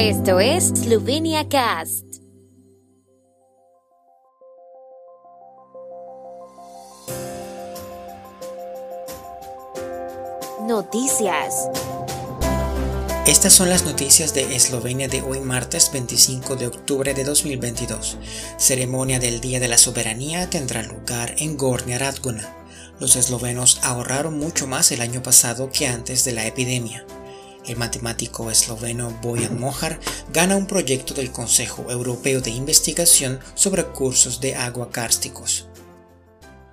Esto es Slovenia Cast. Noticias. Estas son las noticias de Eslovenia de hoy martes 25 de octubre de 2022. Ceremonia del Día de la Soberanía tendrá lugar en Gornja Radguna. Los eslovenos ahorraron mucho más el año pasado que antes de la epidemia. El matemático esloveno Bojan Mojar gana un proyecto del Consejo Europeo de Investigación sobre cursos de agua cársticos.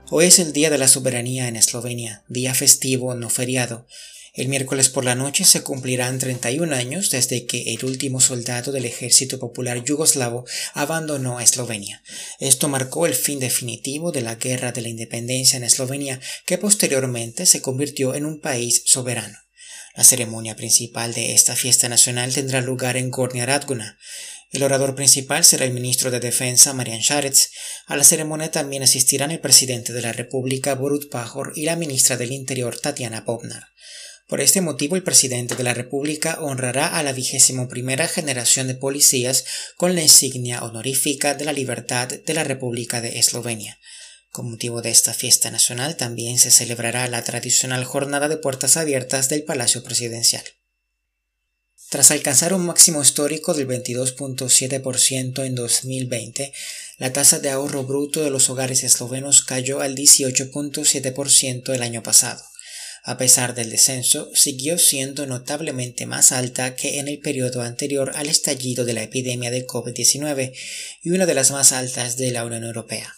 Hoy es el Día de la Soberanía en Eslovenia, día festivo no feriado. El miércoles por la noche se cumplirán 31 años desde que el último soldado del Ejército Popular Yugoslavo abandonó Eslovenia. Esto marcó el fin definitivo de la Guerra de la Independencia en Eslovenia, que posteriormente se convirtió en un país soberano. La ceremonia principal de esta fiesta nacional tendrá lugar en Radguna. El orador principal será el ministro de Defensa Marian Šarec. A la ceremonia también asistirán el presidente de la República Borut Pajor y la ministra del Interior Tatiana Bobnar. Por este motivo, el presidente de la República honrará a la vigésimo primera generación de policías con la insignia honorífica de la libertad de la República de Eslovenia. Con motivo de esta fiesta nacional también se celebrará la tradicional jornada de puertas abiertas del Palacio Presidencial. Tras alcanzar un máximo histórico del 22.7% en 2020, la tasa de ahorro bruto de los hogares eslovenos cayó al 18.7% el año pasado. A pesar del descenso, siguió siendo notablemente más alta que en el periodo anterior al estallido de la epidemia de COVID-19 y una de las más altas de la Unión Europea.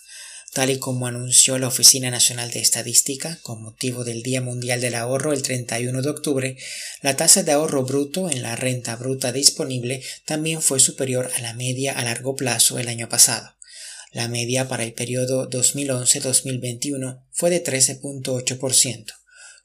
Tal y como anunció la Oficina Nacional de Estadística, con motivo del Día Mundial del Ahorro el 31 de octubre, la tasa de ahorro bruto en la renta bruta disponible también fue superior a la media a largo plazo el año pasado. La media para el periodo 2011-2021 fue de 13.8%.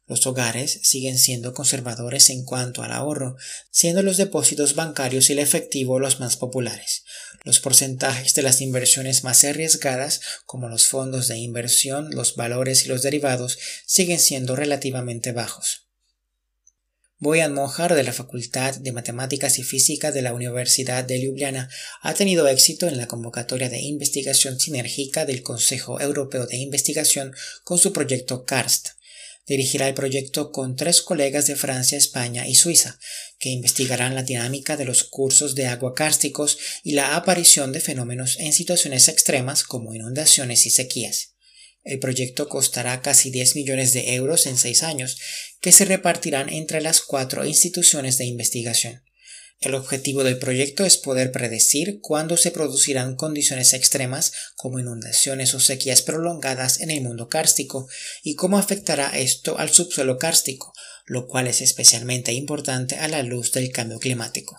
Los hogares siguen siendo conservadores en cuanto al ahorro, siendo los depósitos bancarios y el efectivo los más populares. Los porcentajes de las inversiones más arriesgadas, como los fondos de inversión, los valores y los derivados, siguen siendo relativamente bajos. Boyan Mojar de la Facultad de Matemáticas y Física de la Universidad de Ljubljana ha tenido éxito en la convocatoria de investigación sinérgica del Consejo Europeo de Investigación con su proyecto CARST, dirigirá el proyecto con tres colegas de Francia, España y Suiza, que investigarán la dinámica de los cursos de agua cársticos y la aparición de fenómenos en situaciones extremas como inundaciones y sequías. El proyecto costará casi 10 millones de euros en seis años, que se repartirán entre las cuatro instituciones de investigación. El objetivo del proyecto es poder predecir cuándo se producirán condiciones extremas como inundaciones o sequías prolongadas en el mundo kárstico y cómo afectará esto al subsuelo kárstico, lo cual es especialmente importante a la luz del cambio climático.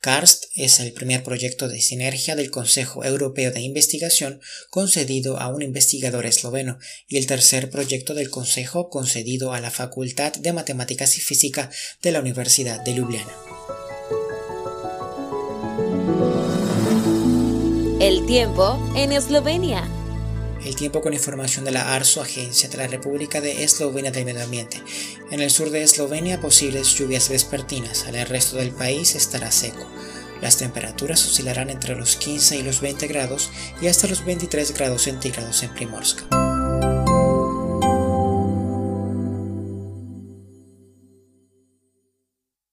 KARST es el primer proyecto de sinergia del Consejo Europeo de Investigación concedido a un investigador esloveno y el tercer proyecto del Consejo concedido a la Facultad de Matemáticas y Física de la Universidad de Ljubljana. El tiempo en Eslovenia. El tiempo con información de la ARSO, Agencia de la República de Eslovenia del Medio Ambiente. En el sur de Eslovenia posibles lluvias vespertinas, en el resto del país estará seco. Las temperaturas oscilarán entre los 15 y los 20 grados y hasta los 23 grados centígrados en Primorska.